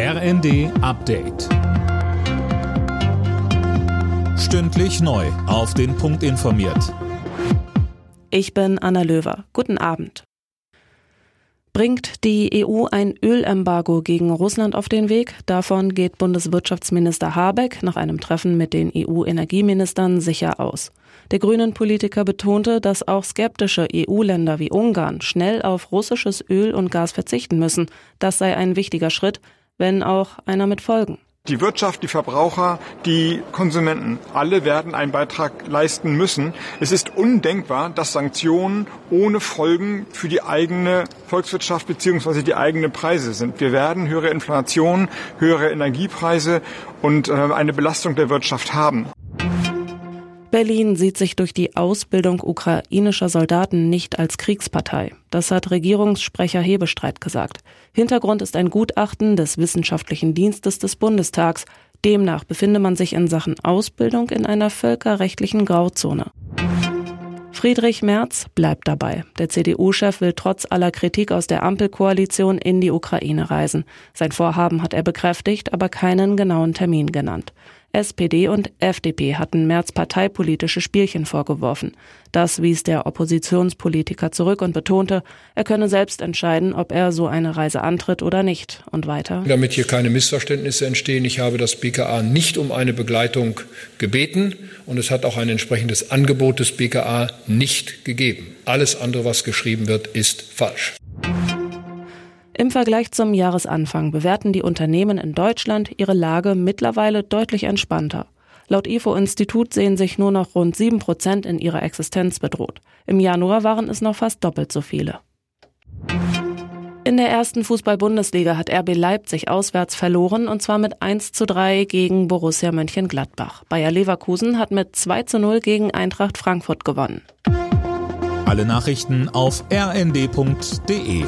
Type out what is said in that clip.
RND Update. Stündlich neu. Auf den Punkt informiert. Ich bin Anna Löwer. Guten Abend. Bringt die EU ein Ölembargo gegen Russland auf den Weg? Davon geht Bundeswirtschaftsminister Habeck nach einem Treffen mit den EU-Energieministern sicher aus. Der grünen Politiker betonte, dass auch skeptische EU-Länder wie Ungarn schnell auf russisches Öl und Gas verzichten müssen. Das sei ein wichtiger Schritt, wenn auch einer mit Folgen. Die Wirtschaft, die Verbraucher, die Konsumenten, alle werden einen Beitrag leisten müssen. Es ist undenkbar, dass Sanktionen ohne Folgen für die eigene Volkswirtschaft bzw. die eigenen Preise sind. Wir werden höhere Inflation, höhere Energiepreise und äh, eine Belastung der Wirtschaft haben. Berlin sieht sich durch die Ausbildung ukrainischer Soldaten nicht als Kriegspartei. Das hat Regierungssprecher Hebestreit gesagt. Hintergrund ist ein Gutachten des Wissenschaftlichen Dienstes des Bundestags. Demnach befinde man sich in Sachen Ausbildung in einer völkerrechtlichen Grauzone. Friedrich Merz bleibt dabei. Der CDU-Chef will trotz aller Kritik aus der Ampelkoalition in die Ukraine reisen. Sein Vorhaben hat er bekräftigt, aber keinen genauen Termin genannt. SPD und FDP hatten Merz parteipolitische Spielchen vorgeworfen. Das wies der Oppositionspolitiker zurück und betonte, er könne selbst entscheiden, ob er so eine Reise antritt oder nicht. Und weiter. Damit hier keine Missverständnisse entstehen, ich habe das BKA nicht um eine Begleitung gebeten und es hat auch ein entsprechendes Angebot des BKA nicht gegeben. Alles andere, was geschrieben wird, ist falsch. Im Vergleich zum Jahresanfang bewerten die Unternehmen in Deutschland ihre Lage mittlerweile deutlich entspannter. Laut IFO-Institut sehen sich nur noch rund sieben Prozent in ihrer Existenz bedroht. Im Januar waren es noch fast doppelt so viele. In der ersten Fußball-Bundesliga hat RB Leipzig auswärts verloren und zwar mit 1 zu 3 gegen Borussia Mönchengladbach. Bayer Leverkusen hat mit 2 zu 0 gegen Eintracht Frankfurt gewonnen. Alle Nachrichten auf rnd.de